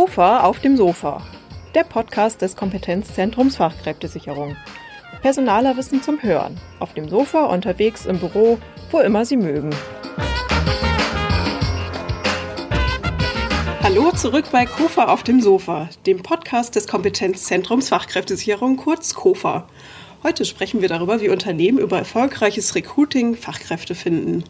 KOFA auf dem Sofa, der Podcast des Kompetenzzentrums Fachkräftesicherung. Personaler Wissen zum Hören, auf dem Sofa, unterwegs, im Büro, wo immer Sie mögen. Hallo zurück bei KOFA auf dem Sofa, dem Podcast des Kompetenzzentrums Fachkräftesicherung, kurz KOFA. Heute sprechen wir darüber, wie Unternehmen über erfolgreiches Recruiting Fachkräfte finden.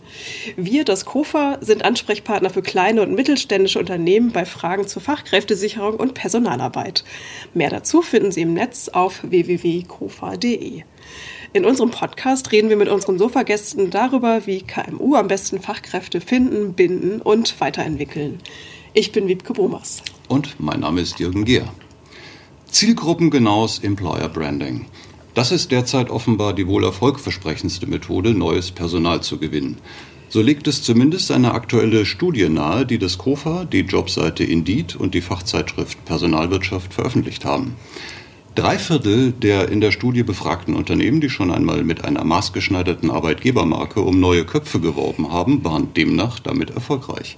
Wir, das KOFA, sind Ansprechpartner für kleine und mittelständische Unternehmen bei Fragen zur Fachkräftesicherung und Personalarbeit. Mehr dazu finden Sie im Netz auf www.kofa.de. In unserem Podcast reden wir mit unseren Sofagästen darüber, wie KMU am besten Fachkräfte finden, binden und weiterentwickeln. Ich bin Wiebke Bomas. Und mein Name ist Jürgen Gehr. Zielgruppengenaues Employer Branding. Das ist derzeit offenbar die wohl erfolgversprechendste Methode, neues Personal zu gewinnen. So legt es zumindest eine aktuelle Studie nahe, die das KOFA, die Jobseite Indeed und die Fachzeitschrift Personalwirtschaft veröffentlicht haben. Drei Viertel der in der Studie befragten Unternehmen, die schon einmal mit einer maßgeschneiderten Arbeitgebermarke um neue Köpfe geworben haben, waren demnach damit erfolgreich.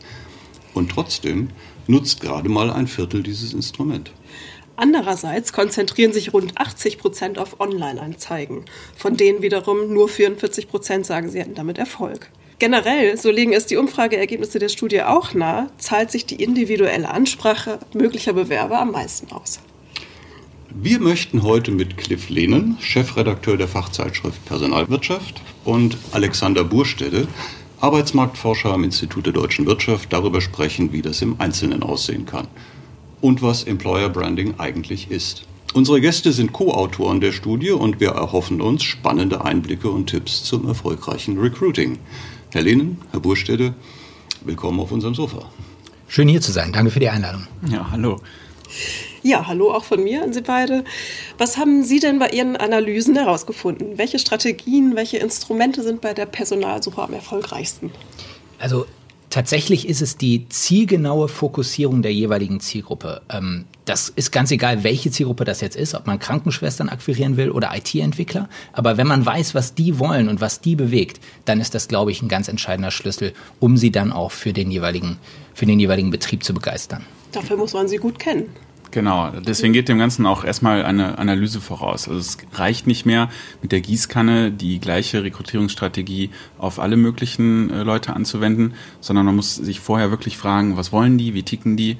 Und trotzdem nutzt gerade mal ein Viertel dieses Instrument. Andererseits konzentrieren sich rund 80 Prozent auf Online-Anzeigen, von denen wiederum nur 44 Prozent sagen, sie hätten damit Erfolg. Generell, so legen es die Umfrageergebnisse der Studie auch nahe, zahlt sich die individuelle Ansprache möglicher Bewerber am meisten aus. Wir möchten heute mit Cliff Lehnen, Chefredakteur der Fachzeitschrift Personalwirtschaft, und Alexander Burstede, Arbeitsmarktforscher am Institut der deutschen Wirtschaft, darüber sprechen, wie das im Einzelnen aussehen kann und was Employer Branding eigentlich ist. Unsere Gäste sind Co-Autoren der Studie und wir erhoffen uns spannende Einblicke und Tipps zum erfolgreichen Recruiting. Herr Lehnen, Herr Burstede, willkommen auf unserem Sofa. Schön hier zu sein. Danke für die Einladung. Ja, hallo. Ja, hallo auch von mir an Sie beide. Was haben Sie denn bei Ihren Analysen herausgefunden? Welche Strategien, welche Instrumente sind bei der Personalsuche am erfolgreichsten? Also Tatsächlich ist es die zielgenaue Fokussierung der jeweiligen Zielgruppe. Ähm, das ist ganz egal, welche Zielgruppe das jetzt ist, ob man Krankenschwestern akquirieren will oder IT-Entwickler. Aber wenn man weiß, was die wollen und was die bewegt, dann ist das, glaube ich, ein ganz entscheidender Schlüssel, um sie dann auch für den jeweiligen, für den jeweiligen Betrieb zu begeistern. Dafür muss man sie gut kennen. Genau, deswegen geht dem Ganzen auch erstmal eine Analyse voraus. Also es reicht nicht mehr mit der Gießkanne die gleiche Rekrutierungsstrategie auf alle möglichen äh, Leute anzuwenden, sondern man muss sich vorher wirklich fragen, was wollen die, wie ticken die,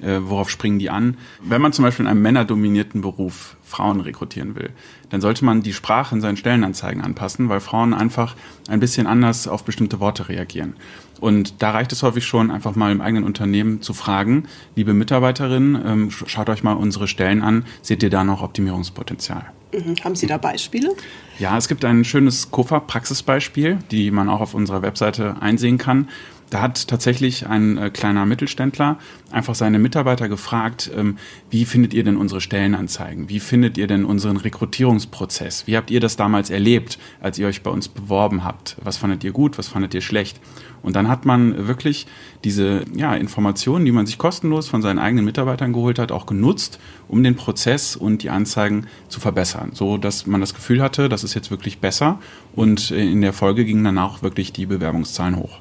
äh, worauf springen die an. Wenn man zum Beispiel in einem männerdominierten Beruf Frauen rekrutieren will, dann sollte man die Sprache in seinen Stellenanzeigen anpassen, weil Frauen einfach ein bisschen anders auf bestimmte Worte reagieren. Und da reicht es häufig schon, einfach mal im eigenen Unternehmen zu fragen, liebe Mitarbeiterinnen, ähm, schaut euch mal unsere Stellen an, seht ihr da noch Optimierungspotenzial? Mhm. Haben Sie da Beispiele? Ja, es gibt ein schönes KOFA-Praxisbeispiel, die man auch auf unserer Webseite einsehen kann. Da hat tatsächlich ein äh, kleiner Mittelständler einfach seine Mitarbeiter gefragt, ähm, wie findet ihr denn unsere Stellenanzeigen? Wie findet ihr denn unseren Rekrutierungsprozess? Wie habt ihr das damals erlebt, als ihr euch bei uns beworben habt? Was fandet ihr gut? Was fandet ihr schlecht? Und dann hat man wirklich diese ja, Informationen, die man sich kostenlos von seinen eigenen Mitarbeitern geholt hat, auch genutzt, um den Prozess und die Anzeigen zu verbessern, so dass man das Gefühl hatte, das ist jetzt wirklich besser und in der Folge gingen dann auch wirklich die Bewerbungszahlen hoch.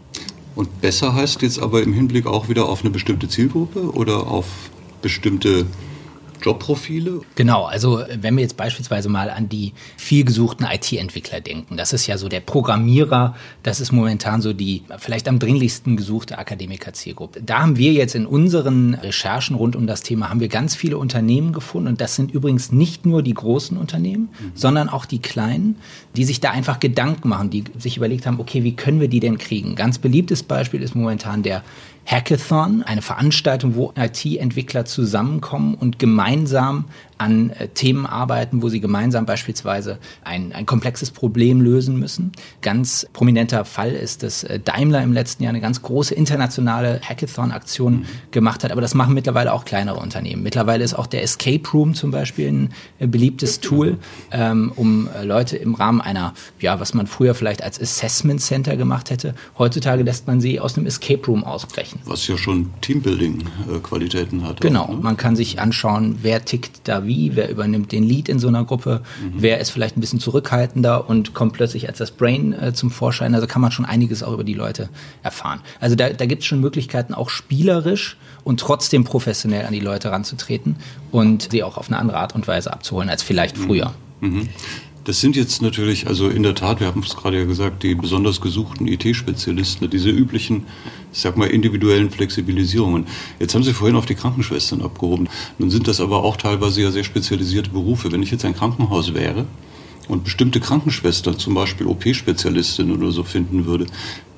Und besser heißt jetzt aber im Hinblick auch wieder auf eine bestimmte Zielgruppe oder auf bestimmte Jobprofile? Genau, also wenn wir jetzt beispielsweise mal an die vielgesuchten IT-Entwickler denken, das ist ja so der Programmierer, das ist momentan so die vielleicht am dringlichsten gesuchte Akademiker-Zielgruppe. Da haben wir jetzt in unseren Recherchen rund um das Thema, haben wir ganz viele Unternehmen gefunden und das sind übrigens nicht nur die großen Unternehmen, mhm. sondern auch die kleinen, die sich da einfach Gedanken machen, die sich überlegt haben, okay, wie können wir die denn kriegen? Ganz beliebtes Beispiel ist momentan der Hackathon, eine Veranstaltung, wo IT-Entwickler zusammenkommen und gemeinsam an äh, Themen arbeiten, wo sie gemeinsam beispielsweise ein, ein komplexes Problem lösen müssen. Ganz prominenter Fall ist, dass äh, Daimler im letzten Jahr eine ganz große internationale Hackathon-Aktion mhm. gemacht hat, aber das machen mittlerweile auch kleinere Unternehmen. Mittlerweile ist auch der Escape Room zum Beispiel ein äh, beliebtes Tool, ähm, um Leute im Rahmen einer, ja, was man früher vielleicht als Assessment Center gemacht hätte, heutzutage lässt man sie aus einem Escape Room ausbrechen. Was ja schon Teambuilding-Qualitäten hat. Genau, auch, ne? man kann sich anschauen, wer tickt da wer wie, wer übernimmt den Lead in so einer Gruppe, mhm. wer ist vielleicht ein bisschen zurückhaltender und kommt plötzlich als das Brain äh, zum Vorschein. Also kann man schon einiges auch über die Leute erfahren. Also da, da gibt es schon Möglichkeiten, auch spielerisch und trotzdem professionell an die Leute ranzutreten und sie auch auf eine andere Art und Weise abzuholen als vielleicht mhm. früher. Mhm. Das sind jetzt natürlich, also in der Tat, wir haben es gerade ja gesagt, die besonders gesuchten IT-Spezialisten, diese üblichen, ich sag mal, individuellen Flexibilisierungen. Jetzt haben Sie vorhin auf die Krankenschwestern abgehoben. Nun sind das aber auch teilweise ja sehr spezialisierte Berufe. Wenn ich jetzt ein Krankenhaus wäre und bestimmte Krankenschwestern, zum Beispiel OP-Spezialistin oder so finden würde,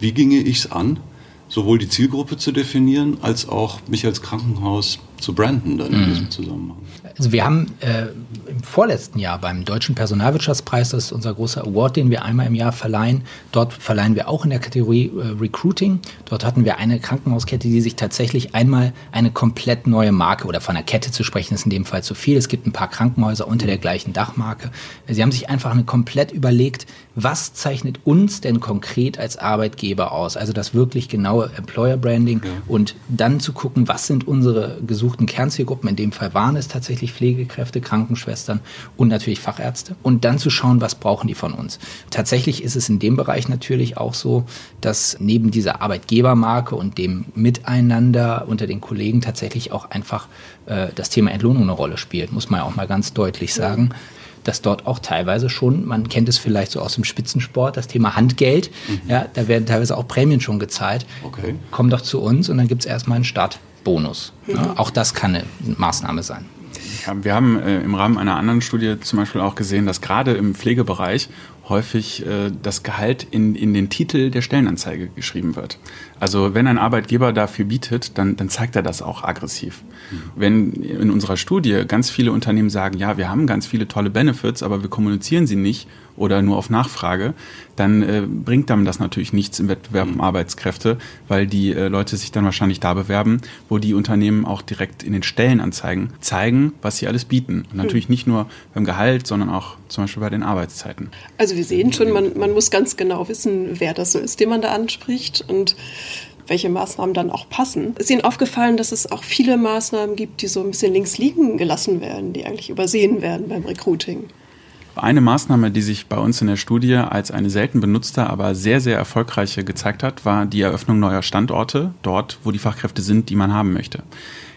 wie ginge ich es an, sowohl die Zielgruppe zu definieren, als auch mich als Krankenhaus zu branden dann in mhm. diesem Zusammenhang? Also wir haben äh, im vorletzten Jahr beim Deutschen Personalwirtschaftspreis, das ist unser großer Award, den wir einmal im Jahr verleihen. Dort verleihen wir auch in der Kategorie äh, Recruiting. Dort hatten wir eine Krankenhauskette, die sich tatsächlich einmal eine komplett neue Marke oder von einer Kette zu sprechen, ist in dem Fall zu viel. Es gibt ein paar Krankenhäuser unter der gleichen Dachmarke. Sie haben sich einfach eine komplett überlegt, was zeichnet uns denn konkret als Arbeitgeber aus? Also das wirklich genaue Employer Branding ja. und dann zu gucken, was sind unsere gesuchten gesuchten Kernzielgruppen, in dem Fall waren es tatsächlich Pflegekräfte, Krankenschwestern und natürlich Fachärzte und dann zu schauen, was brauchen die von uns. Tatsächlich ist es in dem Bereich natürlich auch so, dass neben dieser Arbeitgebermarke und dem Miteinander unter den Kollegen tatsächlich auch einfach äh, das Thema Entlohnung eine Rolle spielt, muss man ja auch mal ganz deutlich sagen. Ja dass dort auch teilweise schon, man kennt es vielleicht so aus dem Spitzensport, das Thema Handgeld, mhm. ja, da werden teilweise auch Prämien schon gezahlt. Okay. Komm doch zu uns und dann gibt es erstmal einen Start. Bonus. Ja, auch das kann eine Maßnahme sein. Ja, wir haben äh, im Rahmen einer anderen Studie zum Beispiel auch gesehen, dass gerade im Pflegebereich häufig äh, das Gehalt in, in den Titel der Stellenanzeige geschrieben wird. Also wenn ein Arbeitgeber dafür bietet, dann, dann zeigt er das auch aggressiv. Mhm. Wenn in unserer Studie ganz viele Unternehmen sagen, ja, wir haben ganz viele tolle Benefits, aber wir kommunizieren sie nicht oder nur auf Nachfrage, dann äh, bringt dann das natürlich nichts im Wettbewerb um mhm. Arbeitskräfte, weil die äh, Leute sich dann wahrscheinlich da bewerben, wo die Unternehmen auch direkt in den Stellenanzeigen zeigen, was sie alles bieten. Und natürlich nicht nur beim Gehalt, sondern auch zum Beispiel bei den Arbeitszeiten. Also wir sehen schon, man, man muss ganz genau wissen, wer das so ist, den man da anspricht und welche Maßnahmen dann auch passen. Ist Ihnen aufgefallen, dass es auch viele Maßnahmen gibt, die so ein bisschen links liegen gelassen werden, die eigentlich übersehen werden beim Recruiting? Eine Maßnahme, die sich bei uns in der Studie als eine selten benutzte, aber sehr, sehr erfolgreiche gezeigt hat, war die Eröffnung neuer Standorte, dort, wo die Fachkräfte sind, die man haben möchte.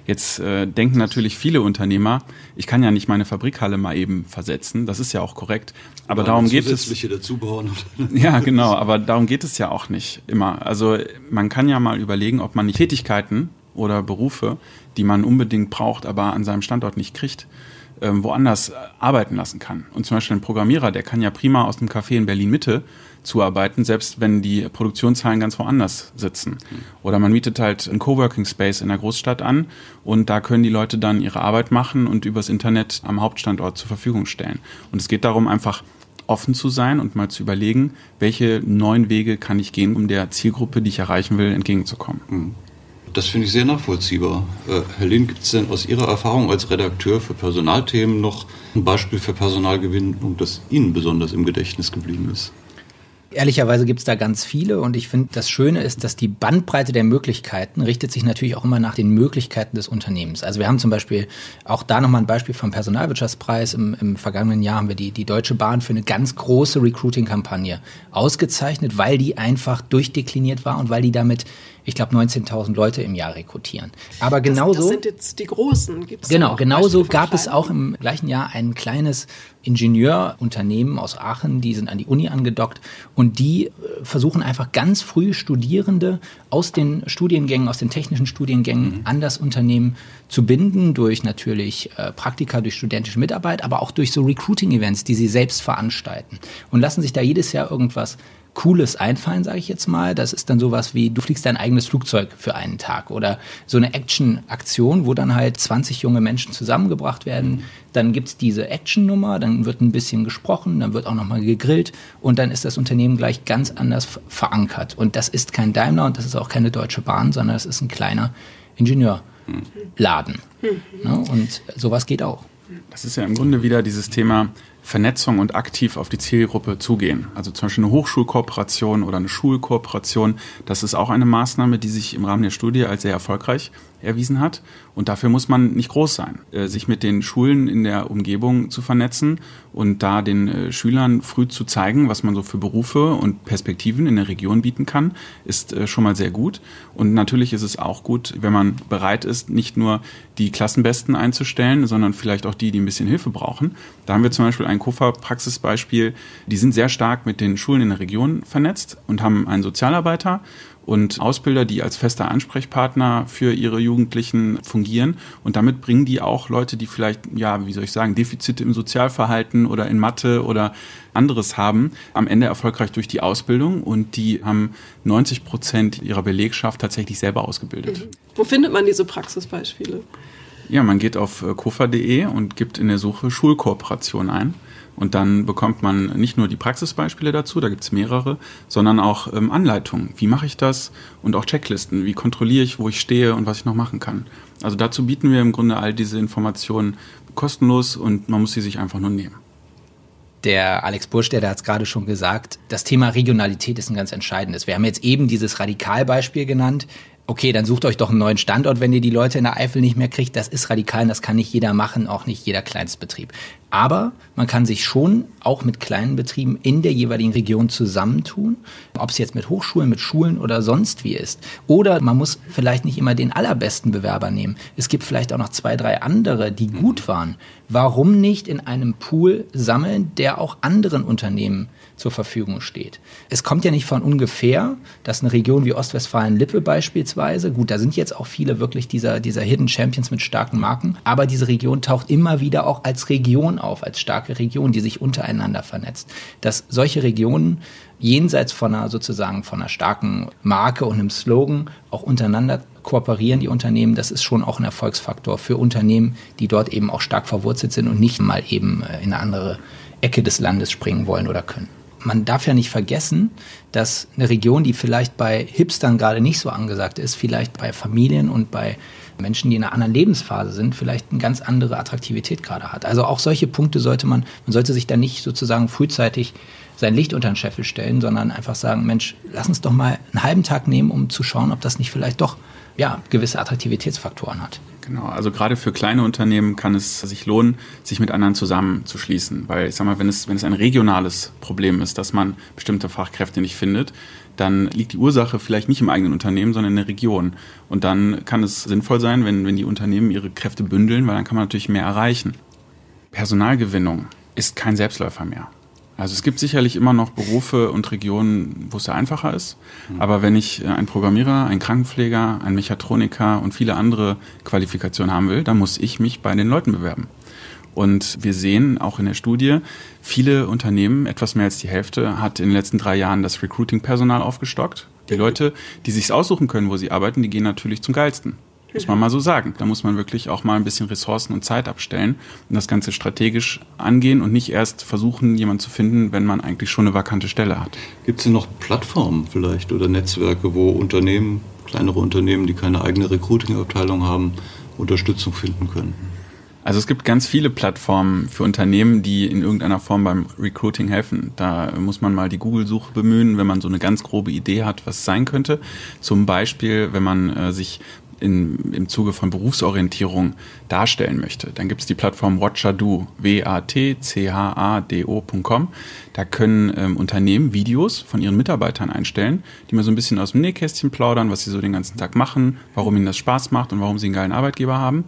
Jetzt äh, denken natürlich viele Unternehmer, ich kann ja nicht meine Fabrikhalle mal eben versetzen, das ist ja auch korrekt, aber, aber darum geht es. Dazu bauen. ja, genau, aber darum geht es ja auch nicht immer. Also man kann ja mal überlegen, ob man nicht Tätigkeiten oder Berufe, die man unbedingt braucht, aber an seinem Standort nicht kriegt, ähm, woanders arbeiten lassen kann. Und zum Beispiel ein Programmierer, der kann ja prima aus dem Café in Berlin Mitte zuarbeiten, selbst wenn die Produktionszahlen ganz woanders sitzen. Oder man mietet halt einen Coworking Space in der Großstadt an und da können die Leute dann ihre Arbeit machen und übers Internet am Hauptstandort zur Verfügung stellen. Und es geht darum, einfach offen zu sein und mal zu überlegen, welche neuen Wege kann ich gehen, um der Zielgruppe, die ich erreichen will, entgegenzukommen. Mhm. Das finde ich sehr nachvollziehbar. Äh, Herr Lehn, gibt es denn aus Ihrer Erfahrung als Redakteur für Personalthemen noch ein Beispiel für Personalgewinnung, das Ihnen besonders im Gedächtnis geblieben ist? Ehrlicherweise gibt es da ganz viele und ich finde, das Schöne ist, dass die Bandbreite der Möglichkeiten richtet sich natürlich auch immer nach den Möglichkeiten des Unternehmens. Also wir haben zum Beispiel auch da nochmal ein Beispiel vom Personalwirtschaftspreis. Im, Im, vergangenen Jahr haben wir die, die Deutsche Bahn für eine ganz große Recruiting-Kampagne ausgezeichnet, weil die einfach durchdekliniert war und weil die damit ich glaube, 19.000 Leute im Jahr rekrutieren. Aber genauso. Das, das sind jetzt die großen. Gibt's genau, genauso gab es auch im gleichen Jahr ein kleines Ingenieurunternehmen aus Aachen, die sind an die Uni angedockt und die äh, versuchen einfach ganz früh Studierende aus den Studiengängen, aus den technischen Studiengängen mhm. an das Unternehmen zu binden, durch natürlich äh, Praktika, durch studentische Mitarbeit, aber auch durch so Recruiting-Events, die sie selbst veranstalten und lassen sich da jedes Jahr irgendwas Cooles einfallen, sage ich jetzt mal. Das ist dann sowas wie, du fliegst dein eigenes Flugzeug für einen Tag oder so eine Action-Aktion, wo dann halt 20 junge Menschen zusammengebracht werden. Dann gibt's diese Action-Nummer, dann wird ein bisschen gesprochen, dann wird auch nochmal gegrillt und dann ist das Unternehmen gleich ganz anders verankert. Und das ist kein Daimler und das ist auch keine Deutsche Bahn, sondern das ist ein kleiner Ingenieurladen. Mhm. Ne? Und sowas geht auch. Das ist ja im Grunde wieder dieses Thema, Vernetzung und aktiv auf die Zielgruppe zugehen. Also zum Beispiel eine Hochschulkooperation oder eine Schulkooperation. Das ist auch eine Maßnahme, die sich im Rahmen der Studie als sehr erfolgreich erwiesen hat. Und dafür muss man nicht groß sein. Äh, sich mit den Schulen in der Umgebung zu vernetzen und da den äh, Schülern früh zu zeigen, was man so für Berufe und Perspektiven in der Region bieten kann, ist äh, schon mal sehr gut. Und natürlich ist es auch gut, wenn man bereit ist, nicht nur die Klassenbesten einzustellen, sondern vielleicht auch die, die ein bisschen Hilfe brauchen. Da haben wir zum Beispiel ein KOFA-Praxisbeispiel. Die sind sehr stark mit den Schulen in der Region vernetzt und haben einen Sozialarbeiter und Ausbilder, die als fester Ansprechpartner für ihre Jugendlichen fungieren. Und damit bringen die auch Leute, die vielleicht, ja, wie soll ich sagen, Defizite im Sozialverhalten oder in Mathe oder anderes haben, am Ende erfolgreich durch die Ausbildung und die haben 90 Prozent ihrer Belegschaft tatsächlich selber ausgebildet. Mhm. Wo findet man diese Praxisbeispiele? Ja, man geht auf äh, kofa.de und gibt in der Suche Schulkooperation ein. Und dann bekommt man nicht nur die Praxisbeispiele dazu, da gibt es mehrere, sondern auch ähm, Anleitungen. Wie mache ich das? Und auch Checklisten. Wie kontrolliere ich, wo ich stehe und was ich noch machen kann. Also dazu bieten wir im Grunde all diese Informationen kostenlos und man muss sie sich einfach nur nehmen. Der Alex Bursch, der hat es gerade schon gesagt, das Thema Regionalität ist ein ganz entscheidendes. Wir haben jetzt eben dieses Radikalbeispiel genannt okay, dann sucht euch doch einen neuen Standort, wenn ihr die Leute in der Eifel nicht mehr kriegt. Das ist radikal und das kann nicht jeder machen, auch nicht jeder Kleinstbetrieb. Aber man kann sich schon auch mit kleinen Betrieben in der jeweiligen Region zusammentun, ob es jetzt mit Hochschulen, mit Schulen oder sonst wie ist. Oder man muss vielleicht nicht immer den allerbesten Bewerber nehmen. Es gibt vielleicht auch noch zwei, drei andere, die gut waren. Warum nicht in einem Pool sammeln, der auch anderen Unternehmen zur Verfügung steht. Es kommt ja nicht von ungefähr, dass eine Region wie Ostwestfalen-Lippe beispielsweise, gut, da sind jetzt auch viele wirklich dieser, dieser Hidden Champions mit starken Marken, aber diese Region taucht immer wieder auch als Region auf, als starke Region, die sich untereinander vernetzt. Dass solche Regionen jenseits von einer sozusagen von einer starken Marke und einem Slogan auch untereinander kooperieren die Unternehmen, das ist schon auch ein Erfolgsfaktor für Unternehmen, die dort eben auch stark verwurzelt sind und nicht mal eben äh, in eine andere Ecke des Landes springen wollen oder können man darf ja nicht vergessen, dass eine Region, die vielleicht bei Hipstern gerade nicht so angesagt ist, vielleicht bei Familien und bei Menschen, die in einer anderen Lebensphase sind, vielleicht eine ganz andere Attraktivität gerade hat. Also auch solche Punkte sollte man, man sollte sich da nicht sozusagen frühzeitig sein Licht unter den Scheffel stellen, sondern einfach sagen, Mensch, lass uns doch mal einen halben Tag nehmen, um zu schauen, ob das nicht vielleicht doch ja, gewisse Attraktivitätsfaktoren hat. Genau, also gerade für kleine Unternehmen kann es sich lohnen, sich mit anderen zusammenzuschließen. Weil ich sag mal, wenn es, wenn es ein regionales Problem ist, dass man bestimmte Fachkräfte nicht findet, dann liegt die Ursache vielleicht nicht im eigenen Unternehmen, sondern in der Region. Und dann kann es sinnvoll sein, wenn, wenn die Unternehmen ihre Kräfte bündeln, weil dann kann man natürlich mehr erreichen. Personalgewinnung ist kein Selbstläufer mehr. Also es gibt sicherlich immer noch Berufe und Regionen, wo es sehr einfacher ist. Mhm. Aber wenn ich äh, einen Programmierer, einen Krankenpfleger, einen Mechatroniker und viele andere Qualifikationen haben will, dann muss ich mich bei den Leuten bewerben. Und wir sehen auch in der Studie, viele Unternehmen, etwas mehr als die Hälfte, hat in den letzten drei Jahren das Recruiting-Personal aufgestockt. Die. Leute, die sich aussuchen können, wo sie arbeiten, die gehen natürlich zum geilsten. Muss man mal so sagen. Da muss man wirklich auch mal ein bisschen Ressourcen und Zeit abstellen und das Ganze strategisch angehen und nicht erst versuchen, jemanden zu finden, wenn man eigentlich schon eine vakante Stelle hat. Gibt es denn noch Plattformen vielleicht oder Netzwerke, wo Unternehmen, kleinere Unternehmen, die keine eigene Recruiting-Abteilung haben, Unterstützung finden können? Also es gibt ganz viele Plattformen für Unternehmen, die in irgendeiner Form beim Recruiting helfen. Da muss man mal die Google-Suche bemühen, wenn man so eine ganz grobe Idee hat, was es sein könnte. Zum Beispiel, wenn man äh, sich in, im Zuge von Berufsorientierung darstellen möchte, dann gibt es die Plattform Watchado, W-A-T-C-H-A-D-O.com. Da können ähm, Unternehmen Videos von ihren Mitarbeitern einstellen, die mal so ein bisschen aus dem Nähkästchen plaudern, was sie so den ganzen Tag machen, warum ihnen das Spaß macht und warum sie einen geilen Arbeitgeber haben.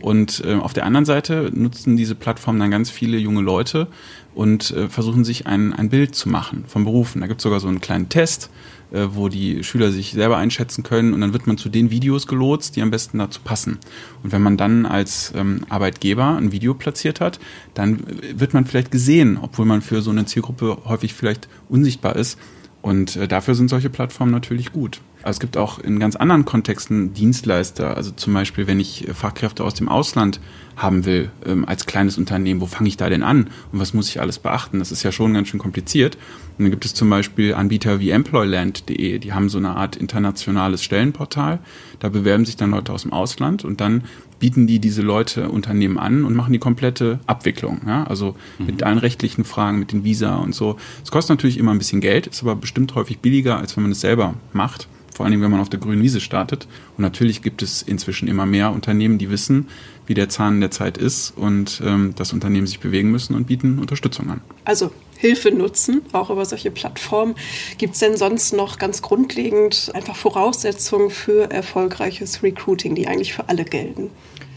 Und äh, auf der anderen Seite nutzen diese Plattformen dann ganz viele junge Leute und äh, versuchen sich ein, ein Bild zu machen von Berufen. Da gibt es sogar so einen kleinen Test, äh, wo die Schüler sich selber einschätzen können und dann wird man zu den Videos gelotst, die am besten dazu passen. Und wenn man dann als ähm, Arbeitgeber ein Video platziert hat, dann wird man vielleicht gesehen, obwohl man für so eine Zielgruppe häufig vielleicht unsichtbar ist. Und äh, dafür sind solche Plattformen natürlich gut. Aber es gibt auch in ganz anderen Kontexten Dienstleister. Also zum Beispiel, wenn ich Fachkräfte aus dem Ausland haben will, ähm, als kleines Unternehmen, wo fange ich da denn an und was muss ich alles beachten? Das ist ja schon ganz schön kompliziert. Und dann gibt es zum Beispiel Anbieter wie employland.de, die haben so eine Art internationales Stellenportal. Da bewerben sich dann Leute aus dem Ausland und dann bieten die diese Leute Unternehmen an und machen die komplette Abwicklung. Ja? Also mhm. mit allen rechtlichen Fragen, mit den Visa und so. Es kostet natürlich immer ein bisschen Geld, ist aber bestimmt häufig billiger, als wenn man es selber macht vor allem wenn man auf der grünen Wiese startet. Und natürlich gibt es inzwischen immer mehr Unternehmen, die wissen, wie der Zahn der Zeit ist und ähm, das Unternehmen sich bewegen müssen und bieten Unterstützung an. Also Hilfe nutzen, auch über solche Plattformen. Gibt es denn sonst noch ganz grundlegend einfach Voraussetzungen für erfolgreiches Recruiting, die eigentlich für alle gelten?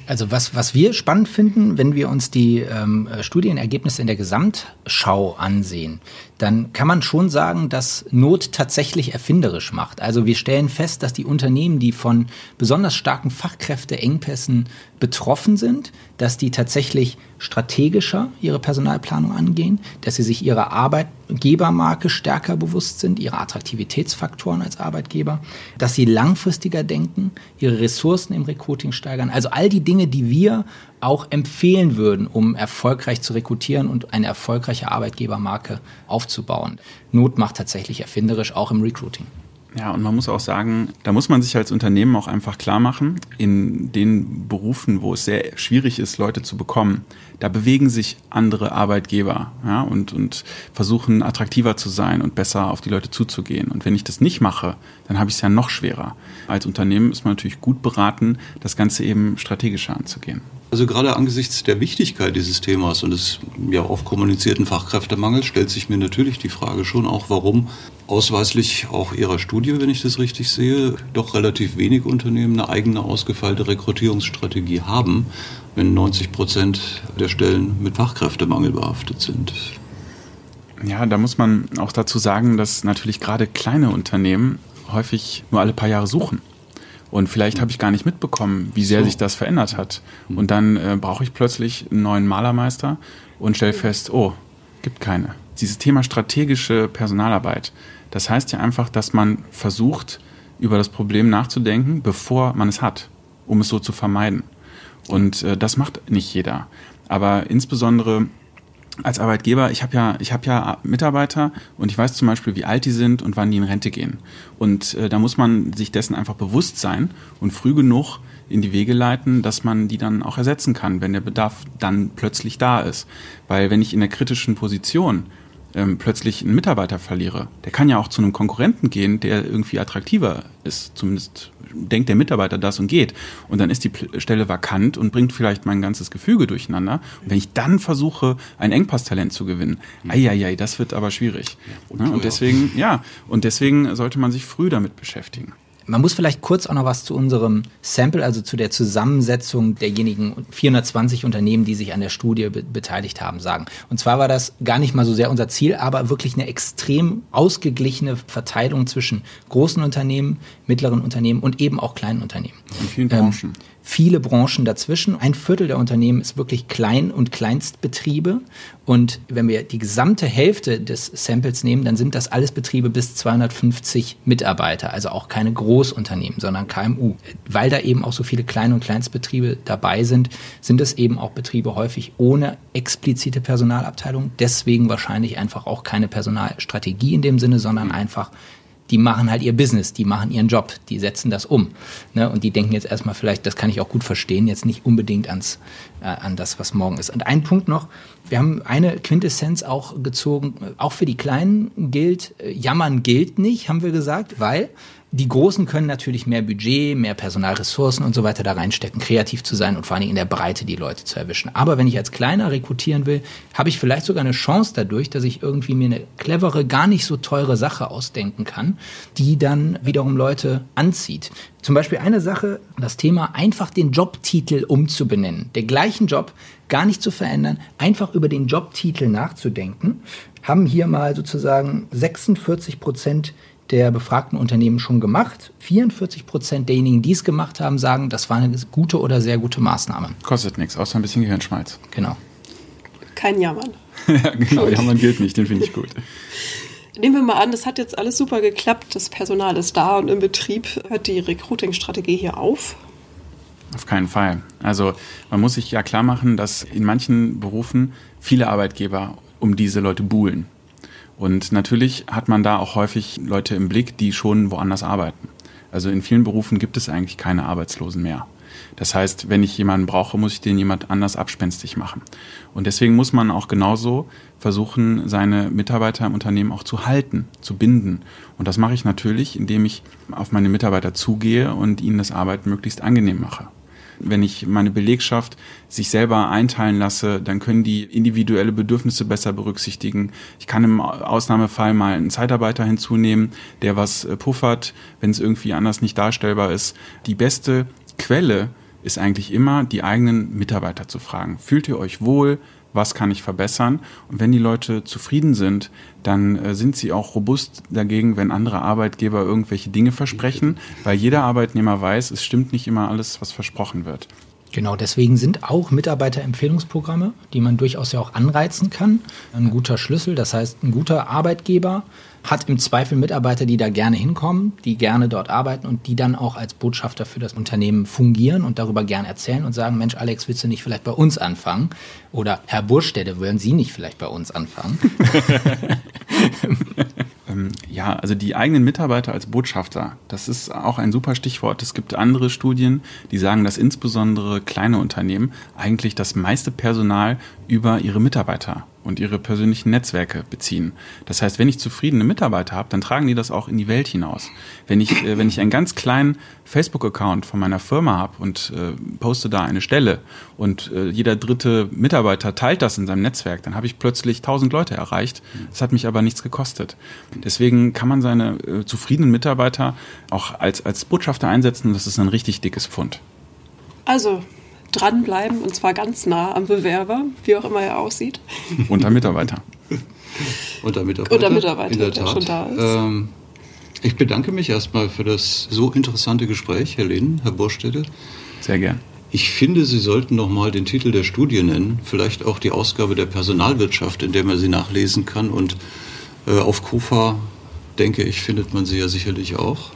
Also was, was wir spannend finden, wenn wir uns die ähm, Studienergebnisse in der Gesamtschau ansehen, dann kann man schon sagen, dass Not tatsächlich erfinderisch macht. Also wir stellen fest, dass die Unternehmen, die von besonders starken Fachkräfteengpässen betroffen sind, dass die tatsächlich strategischer ihre Personalplanung angehen, dass sie sich ihrer Arbeitgebermarke stärker bewusst sind, ihre Attraktivitätsfaktoren als Arbeitgeber, dass sie langfristiger denken, ihre Ressourcen im Recruiting steigern. Also all die Dinge, die wir auch empfehlen würden, um erfolgreich zu rekrutieren und eine erfolgreiche Arbeitgebermarke aufzubauen. Not macht tatsächlich erfinderisch, auch im Recruiting. Ja, und man muss auch sagen, da muss man sich als Unternehmen auch einfach klar machen, in den Berufen, wo es sehr schwierig ist, Leute zu bekommen, da bewegen sich andere Arbeitgeber ja, und, und versuchen attraktiver zu sein und besser auf die Leute zuzugehen. Und wenn ich das nicht mache, dann habe ich es ja noch schwerer. Als Unternehmen ist man natürlich gut beraten, das Ganze eben strategischer anzugehen. Also gerade angesichts der Wichtigkeit dieses Themas und des ja oft kommunizierten Fachkräftemangels stellt sich mir natürlich die Frage schon auch, warum ausweislich auch Ihrer Studie, wenn ich das richtig sehe, doch relativ wenig Unternehmen eine eigene ausgefeilte Rekrutierungsstrategie haben, wenn 90 Prozent der Stellen mit Fachkräftemangel behaftet sind. Ja, da muss man auch dazu sagen, dass natürlich gerade kleine Unternehmen häufig nur alle paar Jahre suchen. Und vielleicht habe ich gar nicht mitbekommen, wie sehr so. sich das verändert hat. Und dann äh, brauche ich plötzlich einen neuen Malermeister und stelle fest, oh, gibt keine. Dieses Thema strategische Personalarbeit, das heißt ja einfach, dass man versucht, über das Problem nachzudenken, bevor man es hat, um es so zu vermeiden. Und äh, das macht nicht jeder. Aber insbesondere als Arbeitgeber, ich habe ja, ich habe ja Mitarbeiter und ich weiß zum Beispiel, wie alt die sind und wann die in Rente gehen. Und äh, da muss man sich dessen einfach bewusst sein und früh genug in die Wege leiten, dass man die dann auch ersetzen kann, wenn der Bedarf dann plötzlich da ist. Weil wenn ich in der kritischen Position ähm, plötzlich einen Mitarbeiter verliere, der kann ja auch zu einem Konkurrenten gehen, der irgendwie attraktiver ist. Zumindest denkt der Mitarbeiter das und geht. Und dann ist die Stelle vakant und bringt vielleicht mein ganzes Gefüge durcheinander. Und wenn ich dann versuche, ein Engpasstalent zu gewinnen, mhm. eieiei, das wird aber schwierig. Ja, und, und deswegen, ja, und deswegen sollte man sich früh damit beschäftigen. Man muss vielleicht kurz auch noch was zu unserem Sample, also zu der Zusammensetzung derjenigen 420 Unternehmen, die sich an der Studie be beteiligt haben, sagen. Und zwar war das gar nicht mal so sehr unser Ziel, aber wirklich eine extrem ausgeglichene Verteilung zwischen großen Unternehmen, mittleren Unternehmen und eben auch kleinen Unternehmen. In vielen Branchen. Ähm, viele Branchen dazwischen. Ein Viertel der Unternehmen ist wirklich Klein- und Kleinstbetriebe. Und wenn wir die gesamte Hälfte des Samples nehmen, dann sind das alles Betriebe bis 250 Mitarbeiter, also auch keine Großunternehmen, sondern KMU. Weil da eben auch so viele Klein- und Kleinstbetriebe dabei sind, sind es eben auch Betriebe häufig ohne explizite Personalabteilung. Deswegen wahrscheinlich einfach auch keine Personalstrategie in dem Sinne, sondern einfach die machen halt ihr Business, die machen ihren Job, die setzen das um. Ne? Und die denken jetzt erstmal vielleicht, das kann ich auch gut verstehen, jetzt nicht unbedingt ans, äh, an das, was morgen ist. Und ein Punkt noch, wir haben eine Quintessenz auch gezogen, auch für die Kleinen gilt, äh, jammern gilt nicht, haben wir gesagt, weil die Großen können natürlich mehr Budget, mehr Personalressourcen und so weiter da reinstecken, kreativ zu sein und vor allen Dingen in der Breite die Leute zu erwischen. Aber wenn ich als Kleiner rekrutieren will, habe ich vielleicht sogar eine Chance dadurch, dass ich irgendwie mir eine clevere, gar nicht so teure Sache ausdenken kann, die dann wiederum Leute anzieht. Zum Beispiel eine Sache, das Thema einfach den Jobtitel umzubenennen. Der gleichen Job gar nicht zu verändern, einfach über den Jobtitel nachzudenken, haben hier mal sozusagen 46 Prozent der befragten Unternehmen schon gemacht. 44 Prozent derjenigen, die es gemacht haben, sagen, das war eine gute oder sehr gute Maßnahme. Kostet nichts, außer ein bisschen Gehirnschmalz. Genau. Kein Jammern. ja, genau, Jammern gilt nicht, den finde ich gut. Nehmen wir mal an, das hat jetzt alles super geklappt, das Personal ist da und im Betrieb. Hört die Recruiting-Strategie hier auf? Auf keinen Fall. Also man muss sich ja klar machen, dass in manchen Berufen viele Arbeitgeber um diese Leute buhlen. Und natürlich hat man da auch häufig Leute im Blick, die schon woanders arbeiten. Also in vielen Berufen gibt es eigentlich keine Arbeitslosen mehr. Das heißt, wenn ich jemanden brauche, muss ich den jemand anders abspenstig machen. Und deswegen muss man auch genauso versuchen, seine Mitarbeiter im Unternehmen auch zu halten, zu binden. Und das mache ich natürlich, indem ich auf meine Mitarbeiter zugehe und ihnen das Arbeit möglichst angenehm mache. Wenn ich meine Belegschaft sich selber einteilen lasse, dann können die individuelle Bedürfnisse besser berücksichtigen. Ich kann im Ausnahmefall mal einen Zeitarbeiter hinzunehmen, der was äh, puffert, wenn es irgendwie anders nicht darstellbar ist. Die beste Quelle ist eigentlich immer, die eigenen Mitarbeiter zu fragen. Fühlt ihr euch wohl? Was kann ich verbessern? Und wenn die Leute zufrieden sind, dann äh, sind sie auch robust dagegen, wenn andere Arbeitgeber irgendwelche Dinge versprechen, weil jeder Arbeitnehmer weiß, es stimmt nicht immer alles, was versprochen wird. Genau, deswegen sind auch Mitarbeiterempfehlungsprogramme, die man durchaus ja auch anreizen kann, ein guter Schlüssel. Das heißt, ein guter Arbeitgeber hat im Zweifel Mitarbeiter, die da gerne hinkommen, die gerne dort arbeiten und die dann auch als Botschafter für das Unternehmen fungieren und darüber gern erzählen und sagen, Mensch, Alex, willst du nicht vielleicht bei uns anfangen? Oder Herr Burstede, wollen Sie nicht vielleicht bei uns anfangen? Ähm, ja, also die eigenen Mitarbeiter als Botschafter, das ist auch ein super Stichwort. Es gibt andere Studien, die sagen, dass insbesondere kleine Unternehmen eigentlich das meiste Personal über ihre Mitarbeiter und ihre persönlichen Netzwerke beziehen. Das heißt, wenn ich zufriedene Mitarbeiter habe, dann tragen die das auch in die Welt hinaus. Wenn ich, äh, wenn ich einen ganz kleinen Facebook-Account von meiner Firma habe und äh, poste da eine Stelle und äh, jeder dritte Mitarbeiter teilt das in seinem Netzwerk, dann habe ich plötzlich tausend Leute erreicht. Das hat mich aber nichts gekostet. Deswegen kann man seine äh, zufriedenen Mitarbeiter auch als, als Botschafter einsetzen. Das ist ein richtig dickes Pfund. Also, dranbleiben und zwar ganz nah am Bewerber, wie auch immer er aussieht. Und am Mitarbeiter. und der Mitarbeiter. Und der Mitarbeiter, in der, der Tat. schon da ist. Ähm, ich bedanke mich erstmal für das so interessante Gespräch, Herr Lehn, Herr Burstede. Sehr gern. Ich finde, Sie sollten noch mal den Titel der Studie nennen, vielleicht auch die Ausgabe der Personalwirtschaft, in der man sie nachlesen kann. Und äh, auf KOFA, denke ich, findet man sie ja sicherlich auch.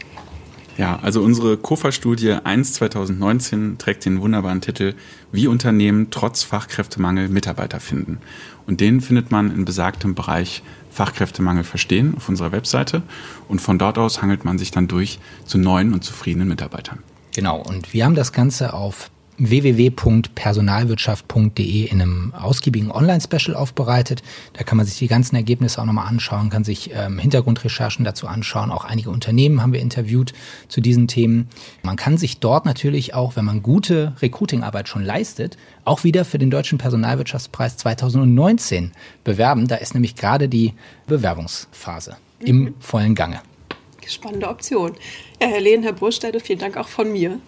Ja, also unsere KOFA-Studie 1 2019 trägt den wunderbaren Titel Wie Unternehmen trotz Fachkräftemangel Mitarbeiter finden. Und den findet man in besagtem Bereich Fachkräftemangel verstehen auf unserer Webseite. Und von dort aus hangelt man sich dann durch zu neuen und zufriedenen Mitarbeitern. Genau, und wir haben das Ganze auf www.personalwirtschaft.de in einem ausgiebigen Online-Special aufbereitet. Da kann man sich die ganzen Ergebnisse auch nochmal anschauen, kann sich ähm, Hintergrundrecherchen dazu anschauen. Auch einige Unternehmen haben wir interviewt zu diesen Themen. Man kann sich dort natürlich auch, wenn man gute Recruiting-Arbeit schon leistet, auch wieder für den Deutschen Personalwirtschaftspreis 2019 bewerben. Da ist nämlich gerade die Bewerbungsphase mhm. im vollen Gange. Spannende Option. Ja, Herr Lehn, Herr Burstede, vielen Dank auch von mir.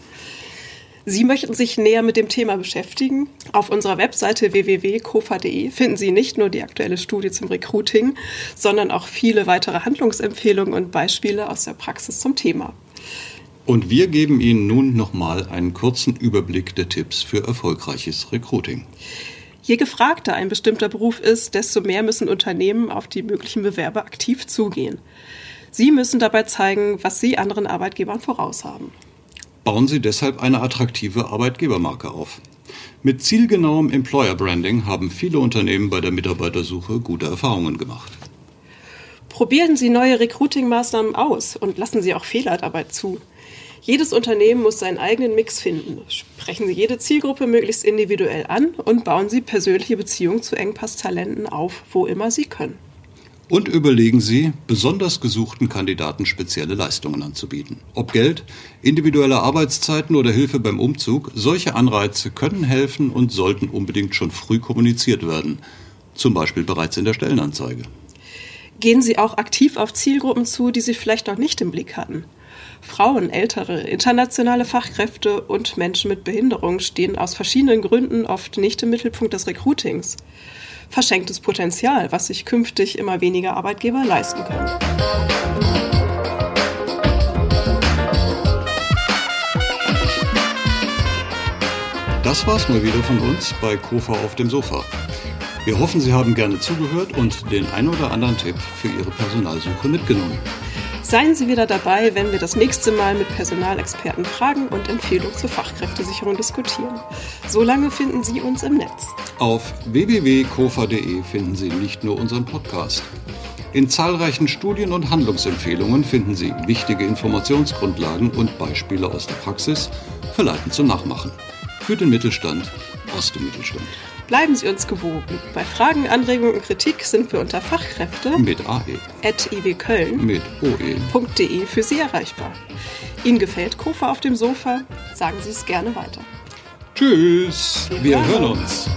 Sie möchten sich näher mit dem Thema beschäftigen. Auf unserer Webseite www.kofa.de finden Sie nicht nur die aktuelle Studie zum Recruiting, sondern auch viele weitere Handlungsempfehlungen und Beispiele aus der Praxis zum Thema. Und wir geben Ihnen nun nochmal einen kurzen Überblick der Tipps für erfolgreiches Recruiting. Je gefragter ein bestimmter Beruf ist, desto mehr müssen Unternehmen auf die möglichen Bewerber aktiv zugehen. Sie müssen dabei zeigen, was Sie anderen Arbeitgebern voraus haben bauen Sie deshalb eine attraktive Arbeitgebermarke auf. Mit zielgenauem Employer Branding haben viele Unternehmen bei der Mitarbeitersuche gute Erfahrungen gemacht. Probieren Sie neue Recruiting-Maßnahmen aus und lassen Sie auch Fehler dabei zu. Jedes Unternehmen muss seinen eigenen Mix finden. Sprechen Sie jede Zielgruppe möglichst individuell an und bauen Sie persönliche Beziehungen zu Engpasstalenten auf, wo immer Sie können. Und überlegen Sie, besonders gesuchten Kandidaten spezielle Leistungen anzubieten. Ob Geld, individuelle Arbeitszeiten oder Hilfe beim Umzug, solche Anreize können helfen und sollten unbedingt schon früh kommuniziert werden. Zum Beispiel bereits in der Stellenanzeige. Gehen Sie auch aktiv auf Zielgruppen zu, die Sie vielleicht noch nicht im Blick hatten. Frauen, ältere, internationale Fachkräfte und Menschen mit Behinderung stehen aus verschiedenen Gründen oft nicht im Mittelpunkt des Recruitings verschenktes Potenzial, was sich künftig immer weniger Arbeitgeber leisten können. Das war's mal wieder von uns bei Kofa auf dem Sofa. Wir hoffen, Sie haben gerne zugehört und den ein oder anderen Tipp für Ihre Personalsuche mitgenommen. Seien Sie wieder dabei, wenn wir das nächste Mal mit Personalexperten Fragen und Empfehlungen zur Fachkräftesicherung diskutieren. Solange finden Sie uns im Netz. Auf www.kofa.de finden Sie nicht nur unseren Podcast. In zahlreichen Studien und Handlungsempfehlungen finden Sie wichtige Informationsgrundlagen und Beispiele aus der Praxis, verleitend zum Nachmachen. Für den Mittelstand aus dem Mittelstand. Bleiben Sie uns gewogen. Bei Fragen, Anregungen und Kritik sind wir unter Fachkräfte mit AE at iwköln mit OE. für Sie erreichbar. Ihnen gefällt Kofa auf dem Sofa? Sagen Sie es gerne weiter. Tschüss, wir, Wir hören uns.